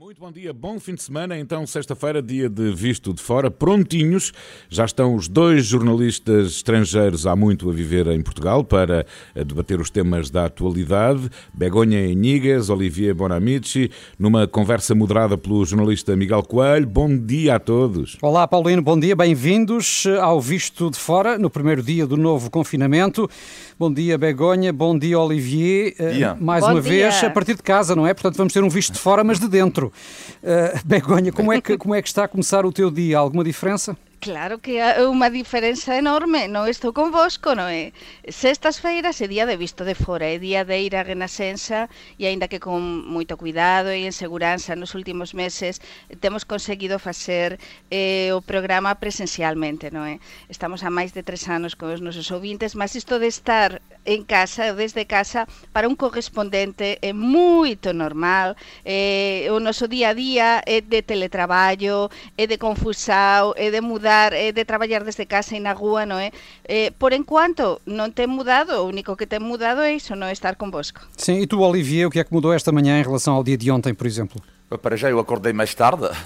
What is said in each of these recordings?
Muito bom dia, bom fim de semana. Então, sexta-feira, dia de Visto de Fora, prontinhos. Já estão os dois jornalistas estrangeiros há muito a viver em Portugal para eh, debater os temas da atualidade. Begonha Enigues, Olivier Bonamici, numa conversa moderada pelo jornalista Miguel Coelho. Bom dia a todos. Olá, Paulino, bom dia, bem-vindos ao Visto de Fora, no primeiro dia do novo confinamento. Bom dia, Begonha, bom dia, Olivier. Eh, dia. Mais Bom uma dia. vez, a partir de casa, não é? Portanto, vamos ter um visto de fora, mas de dentro. Uh, Begonha, como é, que, como é que está a começar o teu dia? Alguma diferença? Claro que é unha diferenza enorme, non estou convosco, non é? Eh, sextas feiras é día de visto de fora, é día de ir a Renascença e aínda que con moito cuidado e en seguranza nos últimos meses temos conseguido facer eh, o programa presencialmente, non é? Estamos a máis de tres anos con os nosos ouvintes, mas isto de estar en casa, desde casa, para un correspondente é moito normal, eh, o noso día a día é de teletraballo, é de confusao, é de mudar é de traballar desde casa e na rúa, non é? Eh, por enquanto, non ten mudado, o único que ten mudado é iso, non é estar convosco. Sim, e tu, Olivier, o que é que mudou esta manhã em relação ao dia de ontem, por exemplo? Para já eu acordei mais tarde.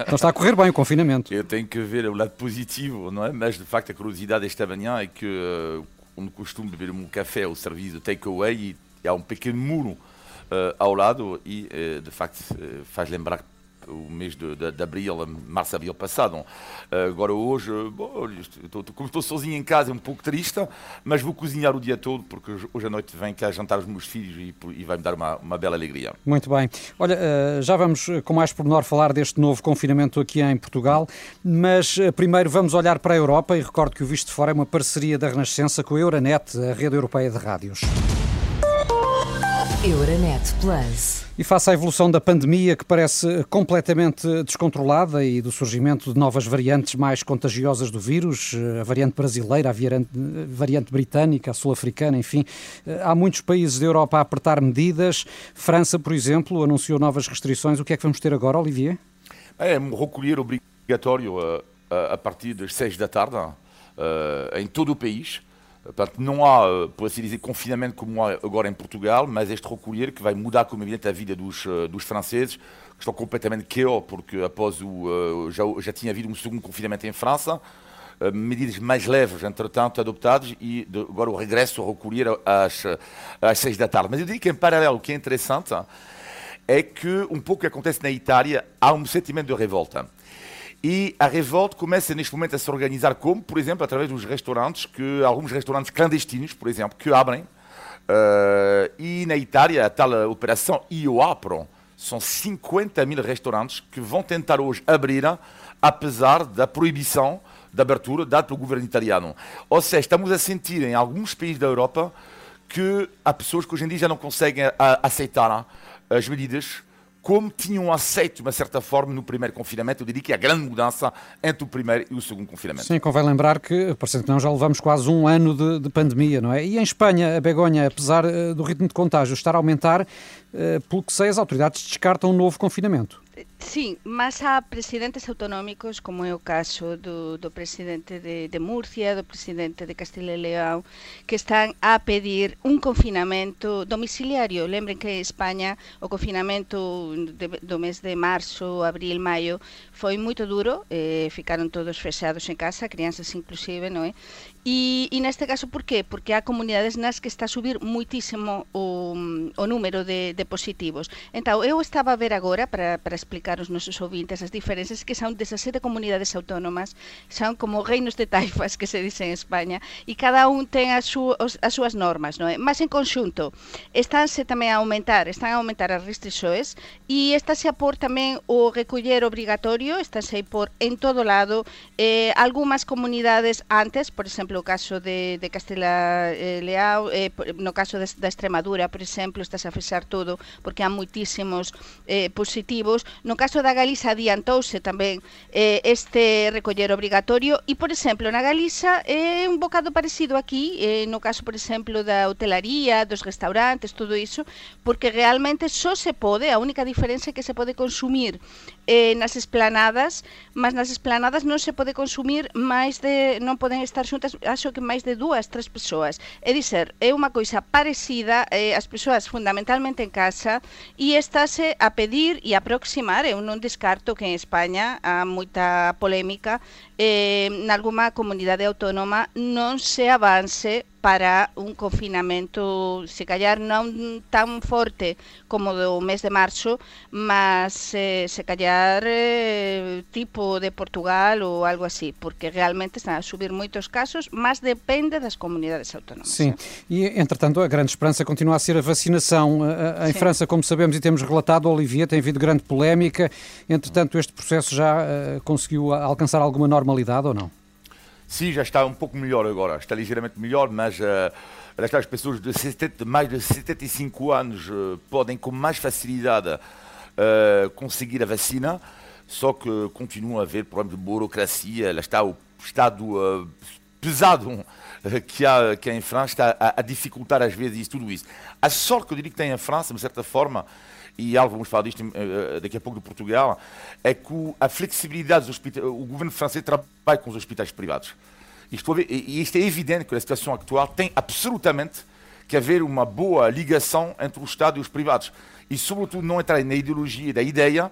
Então está a correr bem o confinamento. Eu tenho que ver o lado positivo, não é? Mas de facto a curiosidade esta manhã é que uh, onde costumo beber um café ao serviço de takeaway e há um pequeno muro uh, ao lado e uh, de facto uh, faz lembrar o mês de, de, de abril, março, abril passado. Uh, agora hoje, bom, estou, como estou sozinho em casa, é um pouco triste, mas vou cozinhar o dia todo porque hoje- à noite vem cá jantar os meus filhos e, e vai-me dar uma, uma bela alegria. Muito bem. Olha, eh, já vamos eh, com mais pormenor falar deste novo confinamento aqui em Portugal, mas eh, primeiro vamos olhar para a Europa e recordo que o Visto de Fora é uma parceria da Renascença com a Euronet, a rede europeia de rádios. Euronet Plus. E face à evolução da pandemia, que parece completamente descontrolada, e do surgimento de novas variantes mais contagiosas do vírus, eh, a variante brasileira, a variante, variante britânica, a sul-africana, enfim, eh, há muitos países da Europa a apertar medidas. França, por exemplo, anunciou novas restrições. O que é que vamos ter agora, Olivier? É um recolher obrigatório uh, uh, a partir das 6 da tarde uh, em todo o país. Portanto, não há, uh, por assim dizer, confinamento como há agora em Portugal, mas este recolher que vai mudar, como é evidente, a vida dos, uh, dos franceses, que estão completamente KO, porque após o. uh, já, já tinha havido um segundo confinamento em França, medidas mais leves, entretanto, adoptadas, e agora o regresso ao recolher às, às 6 da tarde. Mas eu diria que, em paralelo, o que é interessante é que um pouco o que acontece na Itália, há um sentimento de revolta. E a revolta começa neste momento a se organizar como, por exemplo, através dos restaurantes, que alguns restaurantes clandestinos, por exemplo, que abrem. Eh, e na Itália, a tal operação Io Apro, são 50 mil restaurantes que vão tentar hoje abrir, apesar da proibição de abertura dada pelo governo italiano. Ou seja, estamos a sentir em alguns países da Europa que há pessoas que hoje em dia já não conseguem a- aceitar as medidas como tinham aceito, de uma certa forma, no primeiro confinamento. Eu diria que há grande mudança entre o primeiro e o segundo confinamento. Sim, convém lembrar que, parecendo que não, já levamos quase um ano de, de pandemia, não é? E em Espanha, a Begonha, apesar eh, do ritmo de contágio estar a aumentar, eh, pelo que sei, as autoridades descartam um novo confinamento. Sí, máis a presidentes autonómicos, como é o caso do, presidente de, de Murcia, do presidente de Castilla e León, que están a pedir un confinamento domiciliario. Lembren que en España o confinamento de, do mes de marzo, abril, maio, foi moito duro, eh, ficaron todos fechados en casa, crianças inclusive, non é? E, e neste caso, por qué? Porque há comunidades nas que está a subir muitísimo o, o número de, de positivos. Entón, eu estaba a ver agora, para, para explicar aos nosos ouvintes as diferenzas, que son 17 comunidades autónomas, son como reinos de taifas, que se dice en España, e cada un ten as, su, os- as súas normas, non é? Mas en conxunto, estánse tamén a aumentar, están a aumentar as restrições, e estáse a por tamén o recoller obrigatorio, estáse a por en todo lado, eh, comunidades antes, por exemplo, exemplo, o caso de, de Castela e eh, Leao, eh, no caso de, da Extremadura, por exemplo, estás a fechar todo porque há moitísimos eh, positivos. No caso da Galiza adiantouse tamén eh, este recoller obrigatorio e, por exemplo, na Galiza é eh, un bocado parecido aquí, eh, no caso, por exemplo, da hotelaría, dos restaurantes, todo iso, porque realmente só se pode, a única diferencia é que se pode consumir eh, nas esplanadas, mas nas esplanadas non se pode consumir máis de non poden estar xuntas acho que máis de dúas, tres persoas. É dizer, é unha coisa parecida, eh, as persoas fundamentalmente en casa, e estáse a pedir e aproximar, eu non descarto que en España há moita polémica eh, nalgúma comunidade autónoma non se avance para un confinamento, se callar non tan forte como do mes de marzo, mas eh, se callar eh, tipo de Portugal ou algo así, porque realmente están a subir moitos casos, mas depende das comunidades autónomas. Sim, eh? e entretanto a grande esperança continua a ser a vacinação. Em Sim. França, como sabemos e temos relatado, Olivier, tem havido grande polémica. Entretanto, este processo já uh, conseguiu alcançar alguma normalidade ou não? Sim, já está um pouco melhor agora, está ligeiramente melhor, mas uh, as pessoas de, 70, mais de 75 anos uh, podem com mais facilidade uh, conseguir a vacina, só que continua a haver problemas de burocracia, lá está o estado pesado que há, que há em França, está a, a dificultar às vezes tudo isso. A sorte que eu diria que tem em França, de certa forma, e algo vamos falar disto uh, daqui a pouco de Portugal, é que a flexibilidade dos hospitais, o governo francês trabalha com os hospitais privados. Isto, e isto é evidente que a situação atual tem absolutamente que haver uma boa ligação entre o Estado e os privados. E, sobretudo, não entrar na ideologia da ideia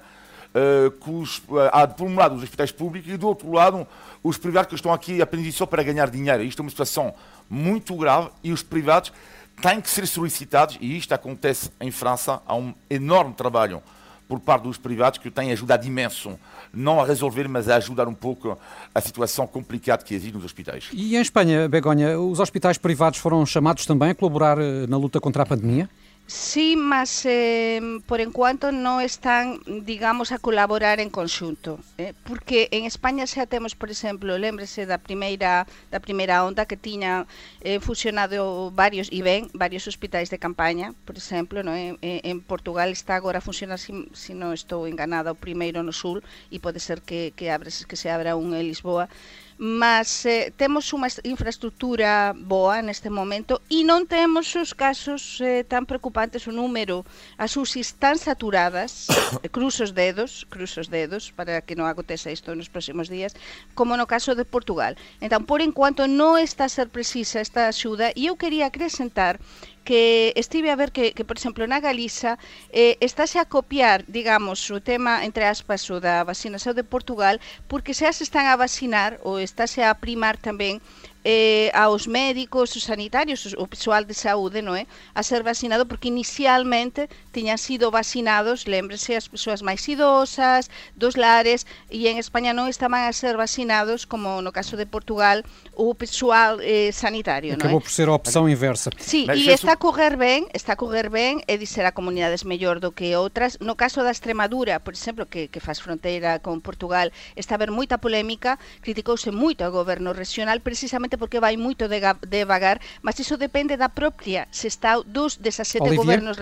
uh, os, uh, há, por um lado, os hospitais públicos e, do outro lado, os privados que estão aqui apenas só para ganhar dinheiro. Isto é uma situação muito grave e os privados têm que ser solicitados, e isto acontece em França, há um enorme trabalho por parte dos privados que tem ajudado imenso, não a resolver, mas a ajudar um pouco a situação complicada que existe nos hospitais. E em Espanha, Begonha, os hospitais privados foram chamados também a colaborar eh, na luta contra a pandemia? Sí, mas eh, por enquanto non están, digamos, a colaborar en conxunto, eh? porque en España xa temos, por exemplo, lembrese da primeira da primeira onda que tiña eh, fusionado varios e ben varios hospitais de campaña, por exemplo, no en, en Portugal está agora a funcionar se si, si non estou enganada o primeiro no sul e pode ser que que abres que se abra un en Lisboa mas eh, temos unha infraestructura boa neste momento e non temos os casos eh, tan preocupantes o número. As UCIs tan saturadas cruzo cruzos dedos cruzos dedos para que non aconteza isto nos próximos días como no caso de Portugal. Entón por enquanto non está a ser precisa esta axuda e eu quería acrescentar que estive a ver que, que por exemplo, na Galiza eh, estáse a copiar, digamos, o tema, entre aspas, o da vacinación de Portugal, porque xa se están a vacinar ou estáse a primar tamén eh, aos médicos, os sanitarios, o pessoal de saúde, non é? A ser vacinado porque inicialmente tiñan sido vacinados, lembrese, as persoas máis idosas, dos lares, e en España non estaban a ser vacinados, como no caso de Portugal, o pessoal eh, sanitario, non é? Acabou por ser a opção inversa. Sí, e está a correr ben, está a correr ben, e dizer a comunidades mellor do que outras. No caso da Extremadura, por exemplo, que, que faz fronteira con Portugal, está a haber moita polémica, criticouse moito ao goberno regional precisamente porque vai moito devagar, mas iso depende da propia está dos 17 Olivier? governos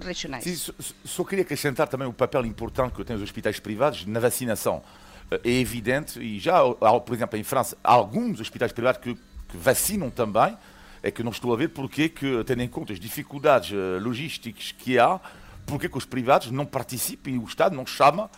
regionais. Sim, só, só queria acrescentar também o papel importante que têm os hospitais privados na vacinação. É evidente, e já, por exemplo, em França, há alguns hospitais privados que, que vacinam também, é que não estou a ver porque que, tendo em conta as dificuldades uh, logísticas que há, porque que os privados não participam e o Estado não chama uh,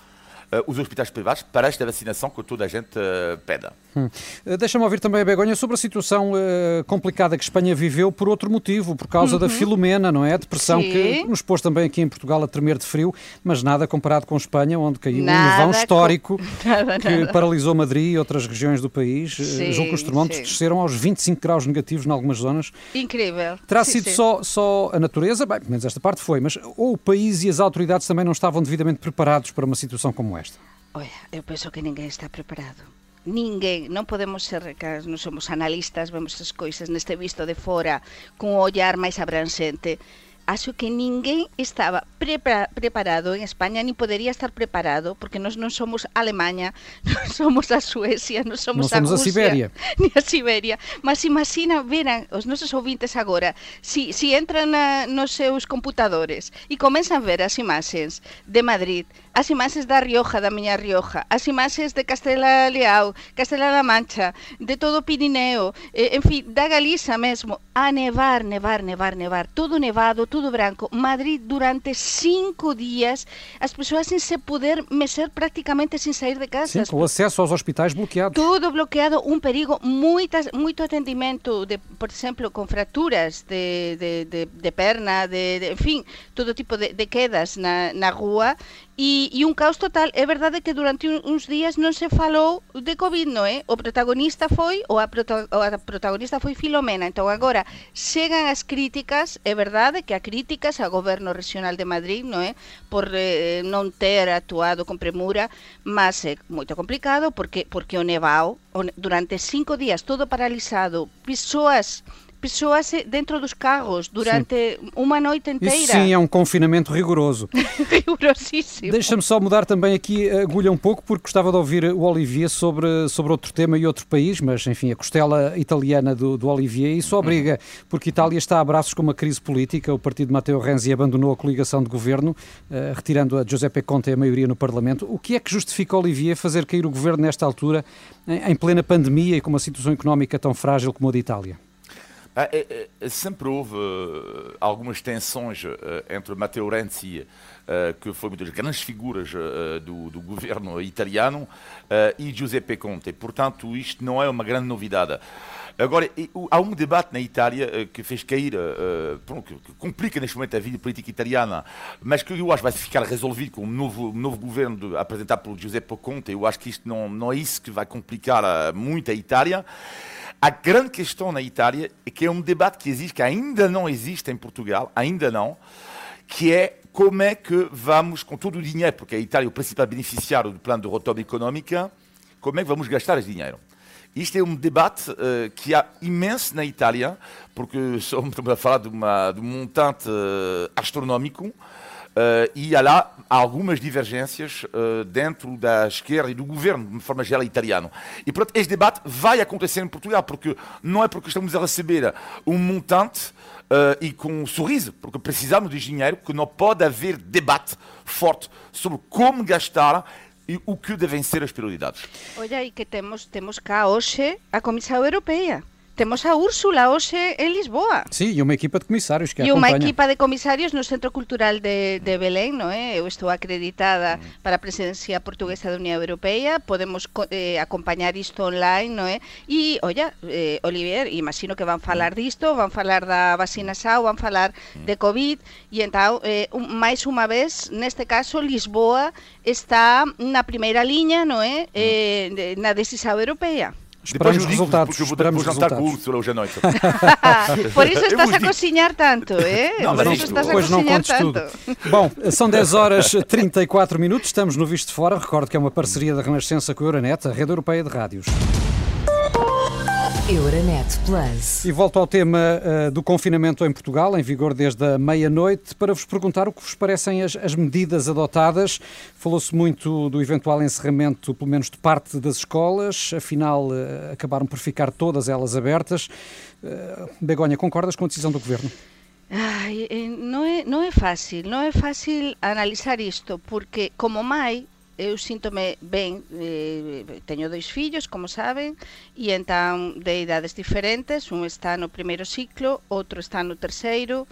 os hospitais privados para esta vacinação que toda a gente uh, pede. Hum. Eh, deixa-me ouvir também a Begonha sobre a situação uh, complicada que Espanha viveu por outro motivo, por causa uhum. da Filomena, não é? A depressão Sim. que nos pôs também aqui em Portugal a tremer de frio, mas nada comparado com Espanha, onde caiu nada um nevão histórico com... nada, que nada. paralisou Madrid e outras regiões do país. Sim, Julgo que os termómetros desceram aos 25 graus negativos em algumas zonas. Incrível. Terá sim, sido sim. Só, só a natureza, bem, pelo menos esta parte foi, mas ou o país e as autoridades também não estavam devidamente preparados para uma situação como isto? Oia, eu penso que ninguén está preparado. Ninguén, non podemos ser recas, non somos analistas, vemos as coisas neste visto de fora cun ollar máis abransente acho que ninguén estaba preparado en España, ni podería estar preparado, porque nós non somos Alemanha, non somos a Suecia, non somos, non somos a, Rusia, a Siberia. Ni a Siberia. Mas imagina, veran os nosos ouvintes agora, si, si entran na, nos seus computadores e comenzan a ver as imaxes de Madrid, as imaxes da Rioja, da miña Rioja, as imaxes de Castela Leao, Castela-La Mancha, de todo o Pirineo, eh, en fin, da Galiza mesmo, a nevar, nevar, nevar, nevar, todo nevado, todo tudo branco. Madrid, durante cinco dias, as pessoas sem se poder mexer praticamente sem sair de casa. Sim, com acesso aos hospitais bloqueados. Tudo bloqueado, um perigo, muitas, muito atendimento, de, por exemplo, com fraturas de, de, de, de perna, de, de, enfim, todo tipo de, de quedas na, na rua e, e un caos total. É verdade que durante uns días non se falou de Covid, non é? O protagonista foi, ou a, prota, ou a protagonista foi Filomena. Entón agora chegan as críticas, é verdade que a críticas ao regional de Madrid, non é? Por eh, ter actuado con premura, mas é moito complicado porque porque o nevao durante cinco días todo paralizado, persoas pessoas dentro dos carros durante sim. uma noite inteira. Isso sim, é um confinamento rigoroso. Rigorosíssimo. Deixa-me só mudar também aqui a agulha um pouco, porque gostava de ouvir o Olivier sobre, sobre outro tema e outro país, mas enfim, a costela italiana do, do Olivier. Isso obriga, porque Itália está a braços com uma crise política. O partido de Matteo Renzi abandonou a coligação de governo, uh, retirando a Giuseppe Conte a maioria no Parlamento. O que é que justifica Olivier fazer cair o governo nesta altura, em, em plena pandemia e com uma situação económica tão frágil como a de Itália? Ah, é, é, sempre houve uh, algumas tensões uh, entre Matteo Renzi, uh, que foi uma das grandes figuras do, do, governo italiano, e Giuseppe Conte. Portanto, isto não é uma grande novidade. Agora, há um debate na Itália que fez cair, que complica neste momento a vida política italiana, mas que eu acho que vai ficar resolvido com um novo, um novo governo apresentado por Giuseppe Conte. Eu acho que isto não, não é isso que vai complicar muito a Itália. A grande questão na Itália é que é um debate que existe, que ainda não existe em Portugal, ainda não, que é como é que vamos, com todo o dinheiro, porque a Itália é o principal beneficiário do plano de retorno económica, como é que vamos gastar esse dinheiro? Isto é um debate uh, que há imenso na Itália, porque estamos a falar de, uma, de um montante uh, Uh, e há lá algumas divergências uh, dentro da esquerda e do governo, de forma geral, italiano. E, portanto, este debate vai acontecer em Portugal, porque não é porque estamos a receber um montante uh, e com um sorriso, porque precisamos de dinheiro, que não pode haver debate forte sobre como gastar e o que devem ser as prioridades. Olha, e que temos, temos cá hoje a Comissão Europeia. Temos a Úrsula hoxe en Lisboa. Sí, e unha equipa de comisarios que E unha equipa de comisarios no Centro Cultural de, de Belén, non é? Eu estou acreditada mm. para a presidencia portuguesa da Unión Europea, podemos eh, acompañar isto online, non é? E, olla, eh, Olivier, imagino que van falar disto, van falar da vacina SAO, van falar mm. de COVID, e entón, eh, un, máis unha vez, neste caso, Lisboa está na primeira liña, non é? Mm. Eh, na decisão europeia. Esperamos depois resultados. Porque eu vou, esperamos vou jantar com o Úrsula hoje à noite. Por isso estás a cozinhar tanto, é? Não, mas isto, estás a contes tanto. tudo. Bom, são 10 horas 34 minutos, estamos no Visto de Fora. Recordo que é uma parceria da Renascença com a Euronet, a rede europeia de rádios. Euronet Plus. E volto ao tema uh, do confinamento em Portugal, em vigor desde a meia-noite, para vos perguntar o que vos parecem as, as medidas adotadas. Falou-se muito do eventual encerramento, pelo menos de parte das escolas, afinal uh, acabaram por ficar todas elas abertas. Uh, Begonha, concordas com a decisão do Governo? Ai, não é, não é fácil, não é fácil analisar isto, porque como mãe eu síntome ben, eh, teño dois fillos, como saben, e entón de idades diferentes, un está no primeiro ciclo, outro está no terceiro,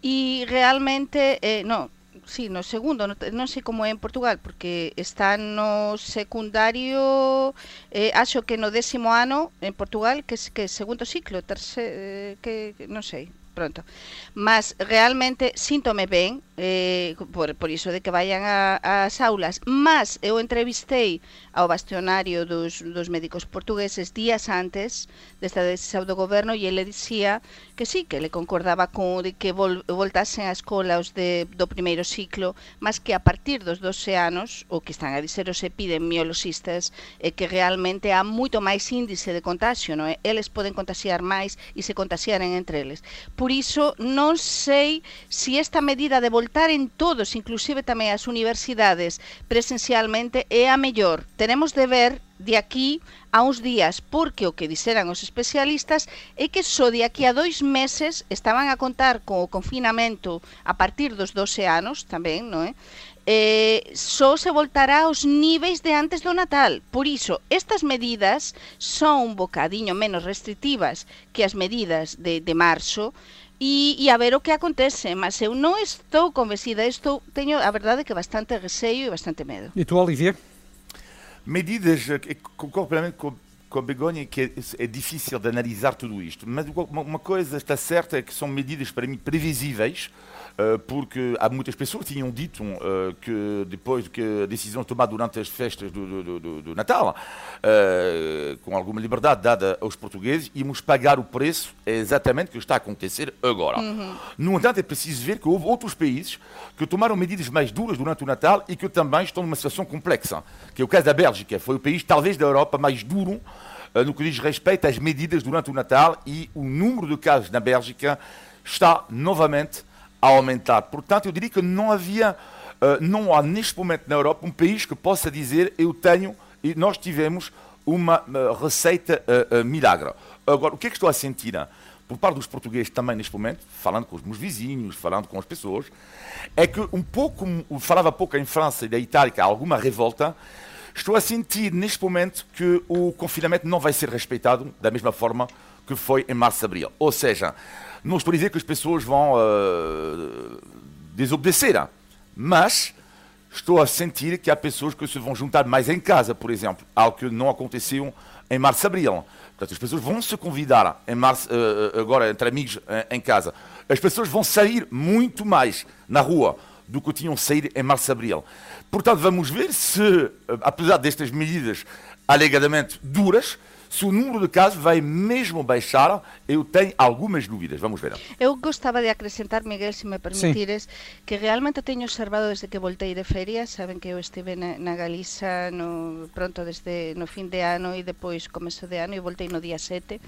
e realmente, eh, non, sí, no segundo, no, non sei como é en Portugal, porque está no secundario, eh, acho que no décimo ano en Portugal, que que segundo ciclo, terceiro, eh, que non sei, pronto. Mas realmente síntome ben, eh, por, por iso de que vayan ás aulas, mas eu entrevistei ao bastionario dos, dos médicos portugueses días antes desta decisão do goberno e ele dicía que sí, que le concordaba con de que vol, voltasen á escola os de, do primeiro ciclo, mas que a partir dos 12 anos, o que están a dizer os epidemiologistas, é que realmente há moito máis índice de contagio, non é? Eles poden contagiar máis e se contagiaren entre eles. Por iso, non sei se esta medida de voltar en todos, inclusive tamén as universidades, presencialmente, é a mellor tenemos de ver de aquí a uns días, porque o que dixeran os especialistas é que só de aquí a dois meses estaban a contar con o confinamento a partir dos 12 anos tamén, non é? Eh, só se voltará aos níveis de antes do Natal. Por iso, estas medidas son un bocadiño menos restrictivas que as medidas de, de marzo, e, e a ver o que acontece, mas eu non estou convencida, estou, teño a verdade que bastante receio e bastante medo. E tu, Olivier? Medidas, concordo plenamente com, com a Begonha que é, é difícil de analisar tudo isto, mas uma, coisa está certa é que são medidas para mim previsíveis, Eh, porque há muitas pessoas que tinham dito uh, que depois que a decisão tomada durante as festas do, do, do, do Natal, uh, com alguma liberdade dada aos portugueses, íamos pagar o preço é exatamente o que está a acontecer agora. Uhum. No entanto, é preciso ver que houve outros países que tomaram medidas mais duras durante o Natal e que também estão numa situação complexa, que é o caso da Bélgica. Foi o país, talvez, da Europa mais duro no que diz respeito às medidas durante o Natal e o número de casos na Bélgica está novamente a aumentar. Portanto, eu diria que não havia, uh, não há neste momento na Europa um país que possa dizer eu tenho e nós tivemos uma uh, receita milagre. Agora, o que é que estou a sentir? Por parte dos portugueses também neste momento, falando com os meus vizinhos, falando com as pessoas, é que um pouco, falava pouco em França e da Itália, há alguma revolta, estou a sentir neste momento que o confinamento não vai ser respeitado da mesma forma que foi em março-abril. Ou seja, não estou a dizer que as pessoas vão uh, desobedecer, mas estou a sentir que há pessoas que se vão juntar mais em casa, por exemplo, algo que não aconteceu em março, abril. Portanto, as pessoas vão se convidar em março, uh, agora entre amigos uh, em casa. As pessoas vão sair muito mais na rua do que tinham saído em março, abril. Portanto, vamos ver se, apesar destas medidas alegadamente duras, se o número de casos vai mesmo baixar, eu tenho algumas dúvidas. Vamos ver. Eu gostava de acrescentar, Miguel, se me permitires, Sim. que realmente teño observado desde que voltei de feria, saben que eu estive na, na Galiza no, pronto desde no fin de ano e depois começo de ano e voltei no día 7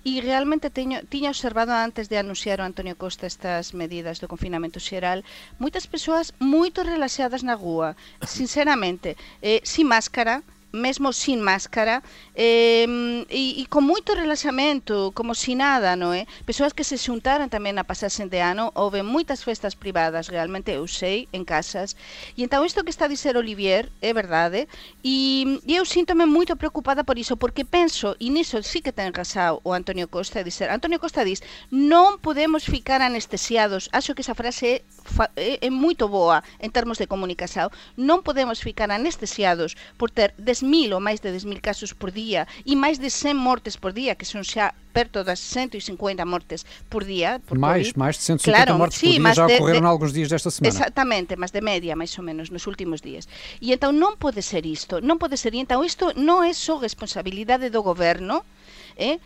e realmente teño, tiña observado antes de anunciar o Antonio Costa estas medidas do confinamento xeral moitas persoas moito relaxadas na rúa sinceramente, eh, sin máscara mesmo sin máscara eh, e, e con moito relaxamento como si nada, non é? Persoas que se xuntaran tamén a pasarse de ano houve moitas festas privadas, realmente eu sei, en casas. E entón isto que está a dizer Olivier é verdade e, e eu síntome moito preocupada por iso porque penso, e niso sí que ten rasao o Antonio Costa, dizer, Antonio Costa dis non podemos ficar anestesiados acho que esa frase é, é, é moito boa en termos de comunicación non podemos ficar anestesiados por ter des 10.000 ou máis de 10.000 casos por día e máis de 100 mortes por día, que son xa perto das 150 mortes por día. Por mais, COVID. mais de 150 claro, mortes sí, por dia já de, ocorreram de, alguns dias desta semana. Exatamente, mas de média, máis ou menos, nos últimos días. E então non pode ser isto, non pode ser. E então isto non é só responsabilidade do goberno, eh?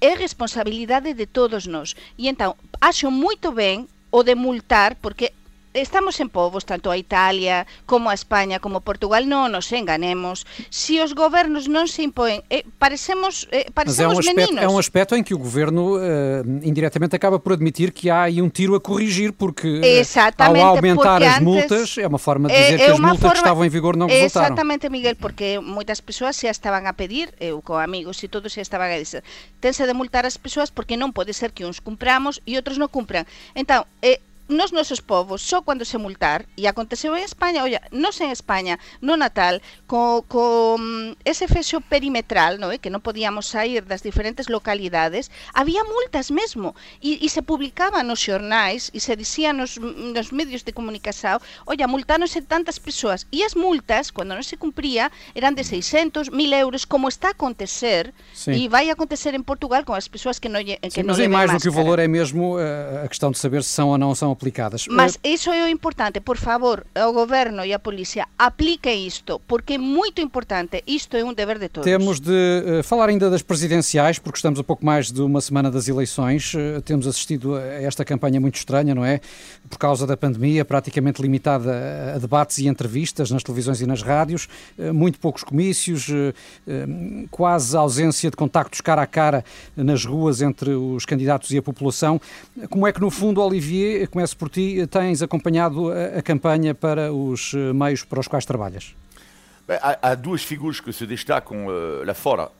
é responsabilidade de todos nós. E então, acho moito ben o de multar, porque estamos en povos, tanto a Italia como a España como Portugal, non nos enganemos. Se os gobernos non se impoen, eh, parecemos, eh, parecemos Mas é um aspecto, meninos. É um aspecto em que o governo uh, indiretamente acaba por admitir que há aí um tiro a corrigir, porque Exatamente, ao aumentar as multas, é uma forma de dizer é, que as multas forma, que estavam em vigor não resultaram. Exatamente, Miguel, porque moitas persoas xa estaban a pedir, eu co amigos e todos xa estaban a dizer, tense de multar as persoas porque non pode ser que uns cumpramos e outros non cumpran. Entón, eh, nos nosos povos só cando se multar e aconteceu en España, olla, nos en España no Natal co, co mm, ese fexo perimetral, no, eh, que non podíamos sair das diferentes localidades, había multas mesmo e, e se publicaba nos xornais e se dicía nos, nos medios de comunicación, olla, multáronse tantas persoas e as multas, cando non se cumpría, eran de 600, 1000 euros, como está a acontecer e vai acontecer en Portugal con as persoas que non que Sim, non mas é máis do que o valor é mesmo uh, a questão de saber se são ou não são aplicadas. Mas uh... iso é o importante, por favor, o governo e a polícia apliquem isto, porque é muito importante, isto é um dever de todos. Temos de uh, falar ainda das presidenciais, porque estamos a pouco mais de uma semana das eleições, uh, temos assistido a esta campanha muito estranha, não é? Por causa da pandemia, praticamente limitada a debates e entrevistas nas televisões e nas rádios, muito poucos comícios, quase ausência de contactos cara a cara nas ruas entre os candidatos e a população. Como é que, no fundo, Olivier, por ti, tens acompanhado a, a campanha para os eh, meios para os quais trabalhas? Há, há, duas figuras que se destacam uh, lá fora.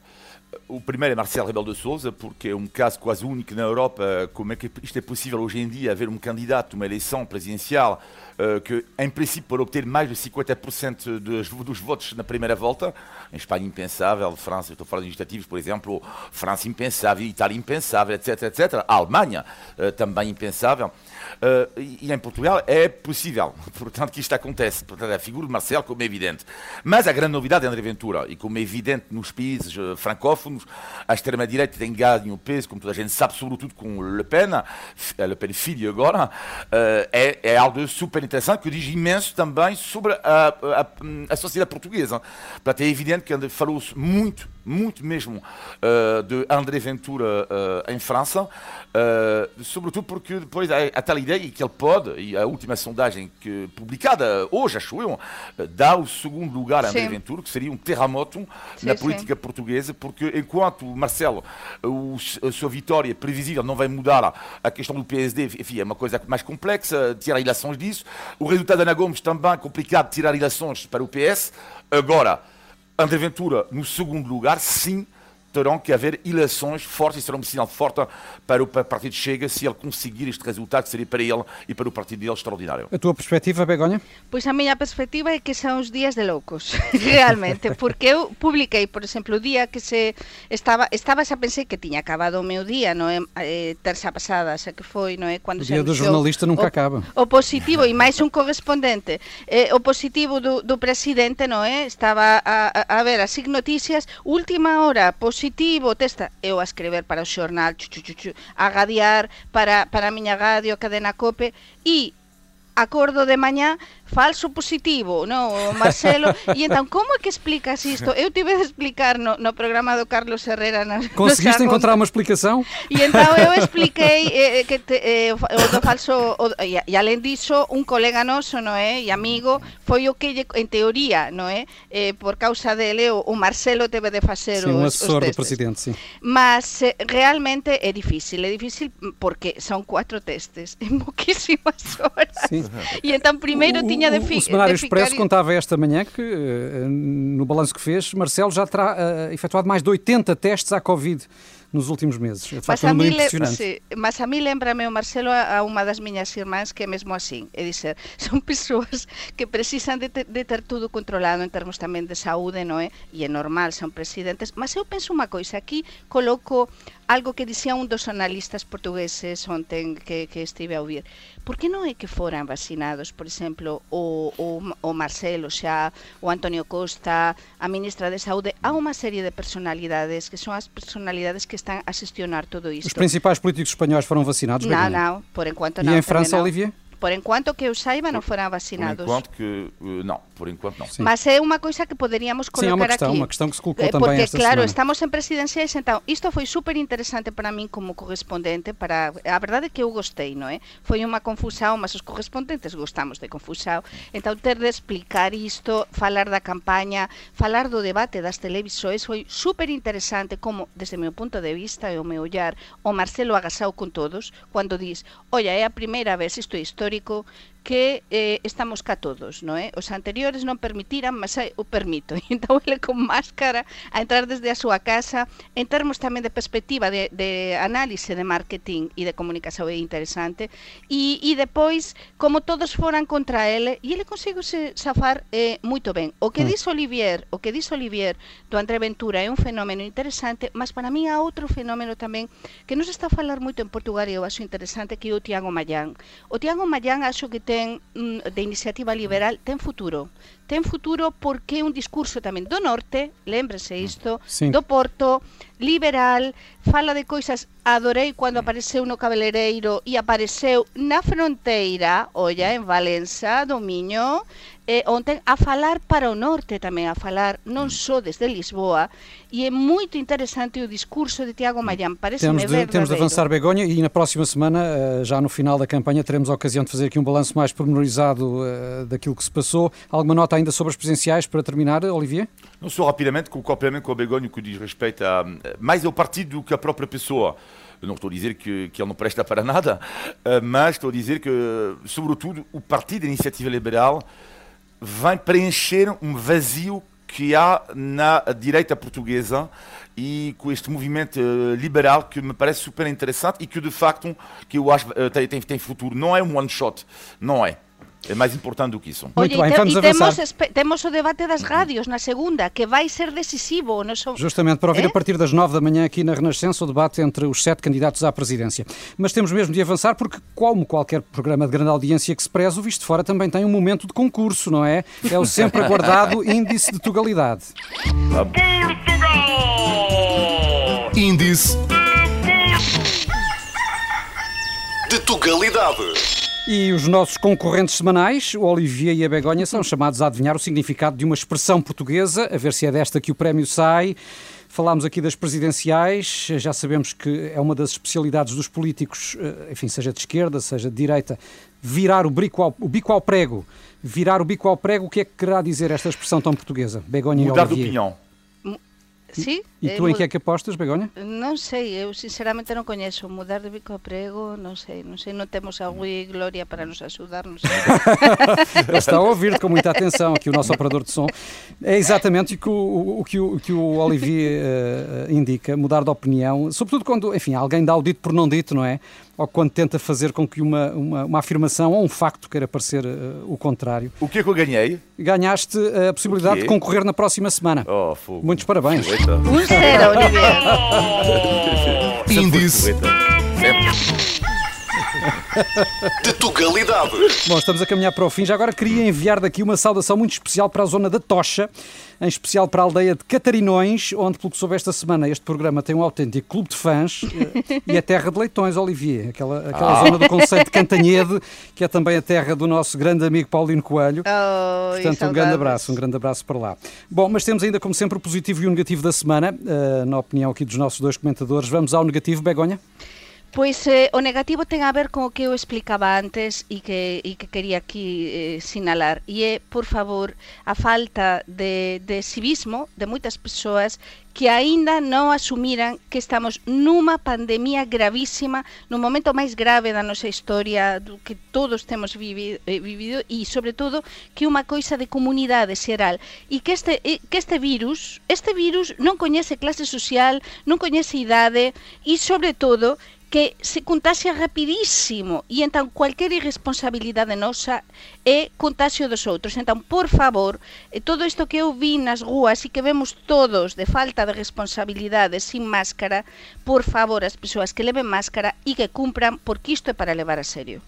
O primeiro é Marcelo Rebelo de Sousa, porque é um caso quase único na Europa. Como é que isto é possível hoje em dia, haver um candidato uma eleição presidencial uh, que, em princípio, pode obter mais de 50% dos, dos, votos na primeira volta? Em Espanha, impensável. França, estou falando de legislativos, por exemplo. França, impensável. Itália, impensável, etc, etc. A Alemanha, uh, também impensável. Uh, e em Portugal é possível, portanto, que isto acontece. Portanto, a figura de Marcelo, como é evidente. Mas a grande novidade é André Ventura, e como é evidente nos países uh, francófonos, a extrema-direita tem ganho peso, como toda a gente sabe, sobretudo com Le Pen, a Le Pen filho agora, uh, é, é, algo super interessante que diz imenso também sobre a, a, a sociedade portuguesa. Portanto, é evidente que falou-se muito muito mesmo uh, de André Ventura uh, em França, uh, sobretudo porque depois há, tal ideia que ele pode, e a última sondagem que, publicada hoje, acho eu, dá o segundo lugar a André sim. Ventura, que seria um terremoto sim, na política sim. portuguesa, porque enquanto Marcelo, o, a sua vitória previsível não vai mudar a questão do PSD, enfim, é uma coisa mais complexa, tirar ilações disso, o resultado da Ana Gomes também complicado tirar ilações para o PS, agora André Ventura, no segundo lugar, sim, terão que haver eleições fortes e será um sinal forte para o partido Chega se ele conseguir este resultado, que seria para ele e para o partido dele extraordinário. A tua perspectiva, Begonha? Pois a minha perspectiva é que são os dias de loucos, realmente, porque eu publiquei, por exemplo, o dia que se estava, estava xa pensei que tinha acabado o meu dia, não é, eh, terça passada, xa que foi, não é, quando o dia do jornalista nunca o, acaba. O positivo e máis un correspondente, eh, o positivo do, do presidente, não é, estaba a, a, a ver as noticias, última hora, positivo positivo, testa, eu a escrever para o xornal, chu, chu, chu, chu, a gadear para, para a miña radio, a cadena cope, e acordo de mañá falso positivo, no, Marcelo. e entón, como é que explicas isto? Eu tive de explicar no, no programa do Carlos Herrera na, Conseguiste encontrar unha explicación? E entón eu expliquei eh, que te, eh, o do falso o, e, e alén diso, un colega noso, no é, e amigo, foi o que en teoría, no é, eh, por causa dele o, o Marcelo teve de facer sí, os, os testes. do presidente, sí. Mas eh, realmente é difícil, é difícil porque son cuatro testes en moquísimas horas. Sí. E entón primeiro tiña tinha de, fi, o Semanário Expresso contava esta manhã que, eh, no balanço que fez, Marcelo já terá uh, efetuado mais de 80 testes à Covid nos últimos meses. É mas, a mí sí, mas a mí lembrame o Marcelo a, a unha das miñas irmãs que é mesmo así, é dizer, son persoas que precisan de, te, de ter tudo controlado en termos tamén de saúde, non é? E é normal, son presidentes, mas eu penso unha coisa, aquí coloco algo que dicía un dos analistas portugueses ontem que, que estive a ouvir. Por que non é que foran vacinados, por exemplo, o, o, o Marcelo xa, o Antonio Costa, a ministra de Saúde, há unha serie de personalidades que son as personalidades que están a xestionar todo isto. Os principais políticos espanhóis foron vacinados? Non, non, por enquanto non. E en França, Olivier? Por enquanto que eu saiba non foran vacinados. Por enquanto que uh, non, por enquanto non. Sí. Mas é unha coisa que poderíamos colocar Sim, é uma questão, aquí. Uma questão que se colocou eh, também Porque claro, semana. estamos en presidenciais, então isto foi super interesante para min como correspondente, para a verdade é que eu gostei, non é? Foi unha confusão, mas os correspondentes gostamos de confusão. Então ter de explicar isto, falar da campaña, falar do debate das televisores foi super interesante como desde o meu punto de vista e o meu ollar, o Marcelo agasau con todos, cando dis, "Olla, é a primeira vez, isto é histórico, que eh, estamos cá todos, non é? Os anteriores non permitiran, mas eu o permito. Então ele con máscara a entrar desde a súa casa, en termos tamén de perspectiva de, de análise de marketing e de comunicación é interesante, e, e depois, como todos foran contra ele, e ele consigo se safar eh, moito ben. O que mm. dis Olivier, o que dis Olivier do André Ventura é un fenómeno interesante, mas para mí há outro fenómeno tamén que nos está a falar moito en Portugal e eu acho interesante que é o Tiago Mayán. O Tiago Mayán acho que ten mm, de iniciativa liberal ten futuro. Ten futuro porque é un discurso tamén do norte, lembrese mm, isto, sí. do Porto, liberal, fala de coisas, adorei cando mm. apareceu no cabeleireiro e apareceu na fronteira, olla, en Valença, do Miño, eh, ontem a falar para o norte tamén, a falar non só desde Lisboa, e é moito interesante o discurso de Tiago Mayan, parece temos de, Temos de avançar, Begonha, e na próxima semana, eh, já no final da campanha, teremos a ocasião de fazer aqui um balanço mais pormenorizado uh, daquilo que se passou. Alguma nota ainda sobre as presenciais para terminar, Olivier? Não só rapidamente, concordo plenamente com o Begonha que diz respeito a mais ao partido do que a própria pessoa. Eu não estou a dizer que, que ele não presta para nada, mas estou a dizer que, sobretudo, o Partido da Iniciativa Liberal vai preencher um vazio que há na direita portuguesa e com este movimento uh, liberal que me parece super interessante e que de facto que eu acho uh, tem, tem, tem futuro. Não é um one shot, não é. É mais importante do que isso. Muito Oye, bem, te, vamos e avançar. temos, temos o debate das rádios na segunda, que vai ser decisivo. Não só... Justamente para ouvir É? a partir das nove da manhã aqui na Renascença o debate entre os sete candidatos à presidência. Mas temos mesmo de avançar porque, como qualquer programa de grande audiência que se preze, o Visto de Fora também tem um momento de concurso, não é? É o sempre aguardado índice de tugalidade. Índice de Tugalidade. E os nossos concorrentes semanais, o Olivier e a Begonha, são chamados a adivinhar o significado de uma expressão portuguesa, a ver se é desta que o prémio sai. Falámos aqui das presidenciais, já sabemos que é uma das especialidades dos políticos, eh, enfim, seja de esquerda, seja de direita, virar o bico ao, o bico ao prego. Virar o bico ao prego, o que é que querá dizer esta expressão tão portuguesa? Begonha Mudar e de Olivier. opinião. Sí? E Eh, tu em que é que apostas, Begonha? Non sei, eu sinceramente non coñezo mudar de bico a prego, non sei, non sei, non temos a Rui Gloria para nos axudar, non sei. Está a ouvir-te com muita atenção aqui o nosso operador de som. É exatamente o que o, o que o, que o Olivier eh, indica, mudar de opinião, sobretudo quando, enfim, alguém dá o dito por não dito, não é? Ou quando tenta fazer com que uma, uma, uma afirmação ou um facto queira parecer eh, o contrário. O que é que eu ganhei? Ganhaste a possibilidade de concorrer na próxima semana. Oh, fogo. Muitos parabéns. Porreta. Cero, Olivier. Sempre Índice. de Tugalidade. Bom, estamos a caminhar para o fim. Já agora queria enviar daqui uma saudação muito especial para a zona da Tocha, em especial para a aldeia de Catarinões, onde, pelo que soube esta semana, este programa tem um autêntico clube de fãs eh, e é terra de leitões, Olivier. Aquela, aquela zona do Conceito de Cantanhede, que é também a terra do nosso grande amigo Paulino Coelho. Oh, Portanto, um grande abraço, um grande abraço para lá. Bom, mas temos ainda, como sempre, o positivo e o negativo da semana, eh, na opinião aqui dos nossos dois comentadores. Vamos ao negativo, Begonha? Pois eh, o negativo ten a ver con o que eu explicaba antes e que, e que quería aquí eh, sinalar e por favor, a falta de, civismo de moitas persoas que aínda non asumiran que estamos nunha pandemia gravísima, no momento máis grave da nosa historia, que todos temos vivido, eh, vivido e, sobre todo, que unha coisa de comunidade xeral e que este, e que este virus, este virus non coñece clase social, non coñece idade e, sobre todo, que se contagia rapidísimo e entón cualquier irresponsabilidade nosa é contagio dos outros. Entón, por favor, eh, todo isto que eu vi nas rúas e que vemos todos de falta de responsabilidade sin máscara, por favor, as persoas que leven máscara e que cumpran, porque isto é para levar a serio.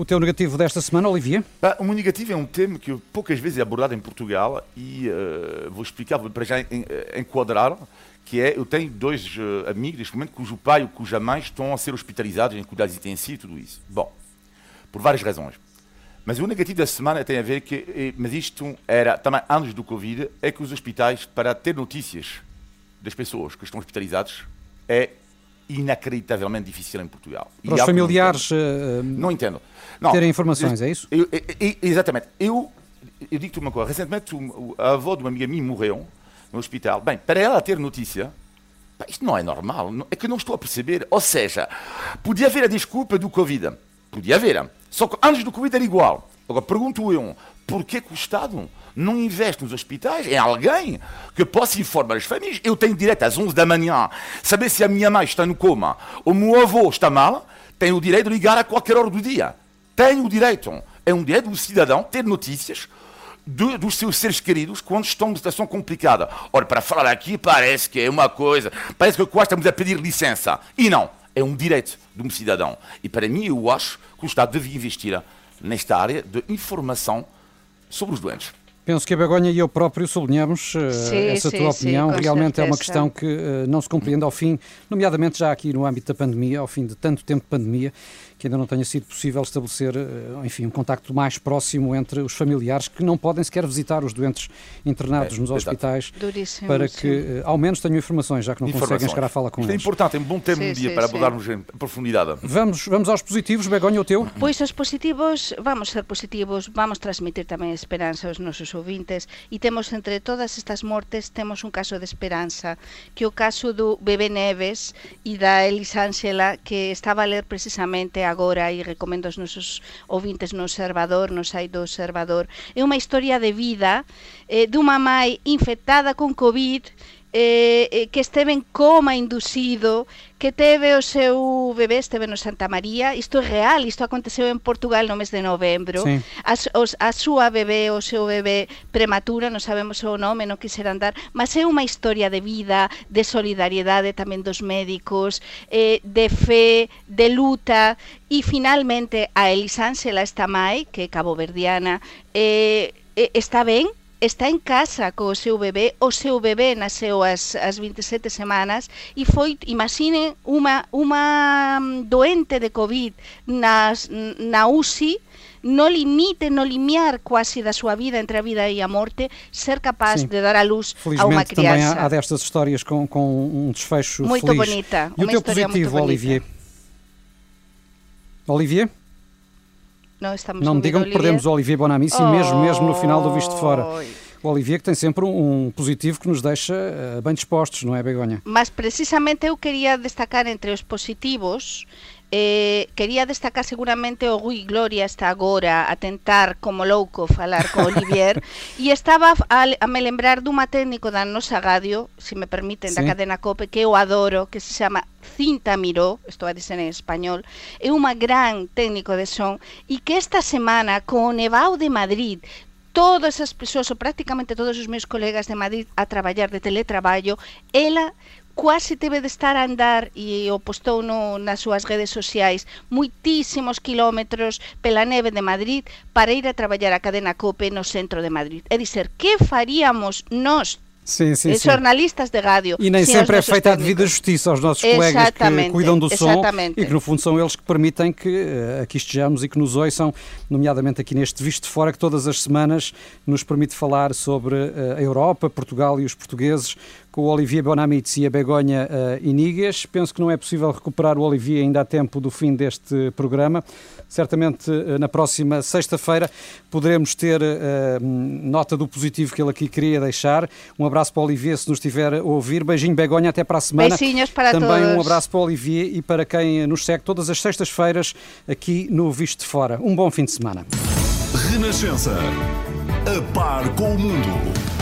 O teu negativo desta semana, Olivier? Bah, o negativo é um tema que poucas vezes é abordado em Portugal e eh, vou explicar, para já en- eh, enquadrar, que é, eu tenho dois eh, amigos neste momento cujo pai ou cuja mãe estão a ser hospitalizados em cuidados intensivos e tudo isso. Bom, por várias razões. Mas o negativo da semana tem a ver que, eh, mas isto era também antes do Covid, é que os hospitais, para ter notícias das pessoas que estão hospitalizadas, é inacreditavelmente difícil em Portugal. E Para os que não familiares eh, Não entendo. Não, terem informações, é isso? eu- eu- eu- exatamente. Eu, eu digo-te uma coisa. Recentemente, a avó de uma amiga minha morreu no hospital. Bem, para ela ter notícia, isto não é normal. É que não estou a perceber. Ou seja, podia haver a desculpa do Covid. Podia haver. Só que antes do Covid era igual. Agora, pergunto eu, porquê que o Estado não investe nos hospitais em alguém que possa informar as famílias? Eu tenho direito às 11 da manhã saber se a minha mãe está no coma ou o meu avô está mal. Tenho o direito de ligar a qualquer hora do dia. Tenho o direito. É um direito do cidadão ter notícias do- dos seus seres queridos quando estão numa situação complicada. Ora, para falar aqui parece que é uma coisa, parece que quase estamos a pedir licença. E não, é um direito de um cidadão. E para mim, eu acho que o Estado devia investir nesta área de informação sobre os doentes. Penso que a Begonha e eu próprio sublinhamos eh, Sim, essa sim, tua sim, opinião. com Realmente é uma certeza. questão que eh, não se compreende ao fim, nomeadamente já aqui no âmbito da pandemia, ao fim de tanto tempo de pandemia, que ainda não tenha sido possível estabelecer, eh, enfim, um contacto mais próximo entre os familiares que não podem sequer visitar os doentes internados É, nos hospitais Duríssimo. para sim. que eh, ao menos tenham informações, já que não conseguem chegar a falar com Isto é eles. importante, é um bom Sim, um dia sim, para sim. abordarmos em profundidade. Vamos, vamos aos positivos, Begonha, o teu? Pois os positivos, vamos ser positivos, vamos transmitir tamén esperanza aos nosos ouvintes e temos entre todas estas mortes temos un caso de esperanza, que é o caso do bebé Neves e da Elis Ángela que estaba a ler precisamente é agora e recomendo aos nosos ouvintes no Observador, no site do Observador, é unha historia de vida eh, dunha mãe infectada con COVID eh, eh, que esteve en coma inducido, que teve o seu bebé, esteve no Santa María, isto é real, isto aconteceu en Portugal no mes de novembro, sí. a, os, a súa bebé, o seu bebé prematura, non sabemos o nome, non quiseran dar, mas é unha historia de vida, de solidariedade tamén dos médicos, eh, de fe, de luta, e finalmente a Elisángela Estamai, que é caboverdiana, eh, eh está ben, está en casa co seu bebé, o seu bebé nasceu as, as 27 semanas e foi, imaginen, unha, unha mm, doente de COVID nas, na UCI no limite, no limiar quasi da súa vida entre a vida e a morte, ser capaz Sim. de dar a luz a unha Felizmente também criança. há, há destas histórias com, com um desfecho Muito feliz. bonita, E o uma teu positivo. Olivier? Olivier? Não, estamos Não me digam que perdemos o Olivier Bonamici mesmo, mesmo no final do Visto de Fora. O Olivier que tem sempre um, um positivo que nos deixa eh, bem dispostos, não é, Begonha? Mas precisamente eu queria destacar entre os positivos Eh, quería destacar seguramente o Rui Gloria está agora a tentar como louco falar co Olivier e estaba a, a me lembrar dunha técnico da nosa radio, se me permiten, sí. da cadena COPE, que eu adoro, que se chama Cinta Miró, estou a dizer en español, é unha gran técnico de son e que esta semana co Nevao de Madrid todas as persoas ou prácticamente todos os meus colegas de Madrid a traballar de teletraballo, ela quase teve de estar a andar e o postou no, nas súas redes sociais moitísimos quilómetros pela neve de Madrid para ir a traballar a cadena COPE no centro de Madrid. É dizer, que faríamos nós Sim, sim, eh, sim. jornalistas de rádio, E nem sempre é feita a devida justiça aos nossos colegas que cuidam do som exatamente. e que no fundo são eles que permitem que eh, aqui estejamos e que nos ouçam, nomeadamente aqui neste Visto de Fora, que todas as semanas nos permite falar sobre eh, a Europa, Portugal e os portugueses com o Olivier Bonamici e a Begonha uh. Penso que não é possível recuperar o Olivier ainda a tempo do fim deste programa. Certamente eh, na próxima sexta-feira poderemos ter eh, nota do positivo que ele aqui queria deixar. Um abraço para o Olivier se nos estiver a ouvir. Beijinho, Begonha, até para a semana. Beijinhos para Também todos. um abraço para o Olivier e para quem nos segue todas as sextas-feiras aqui no Visto de Fora. Um bom fim de semana. Renascença. A par com o mundo.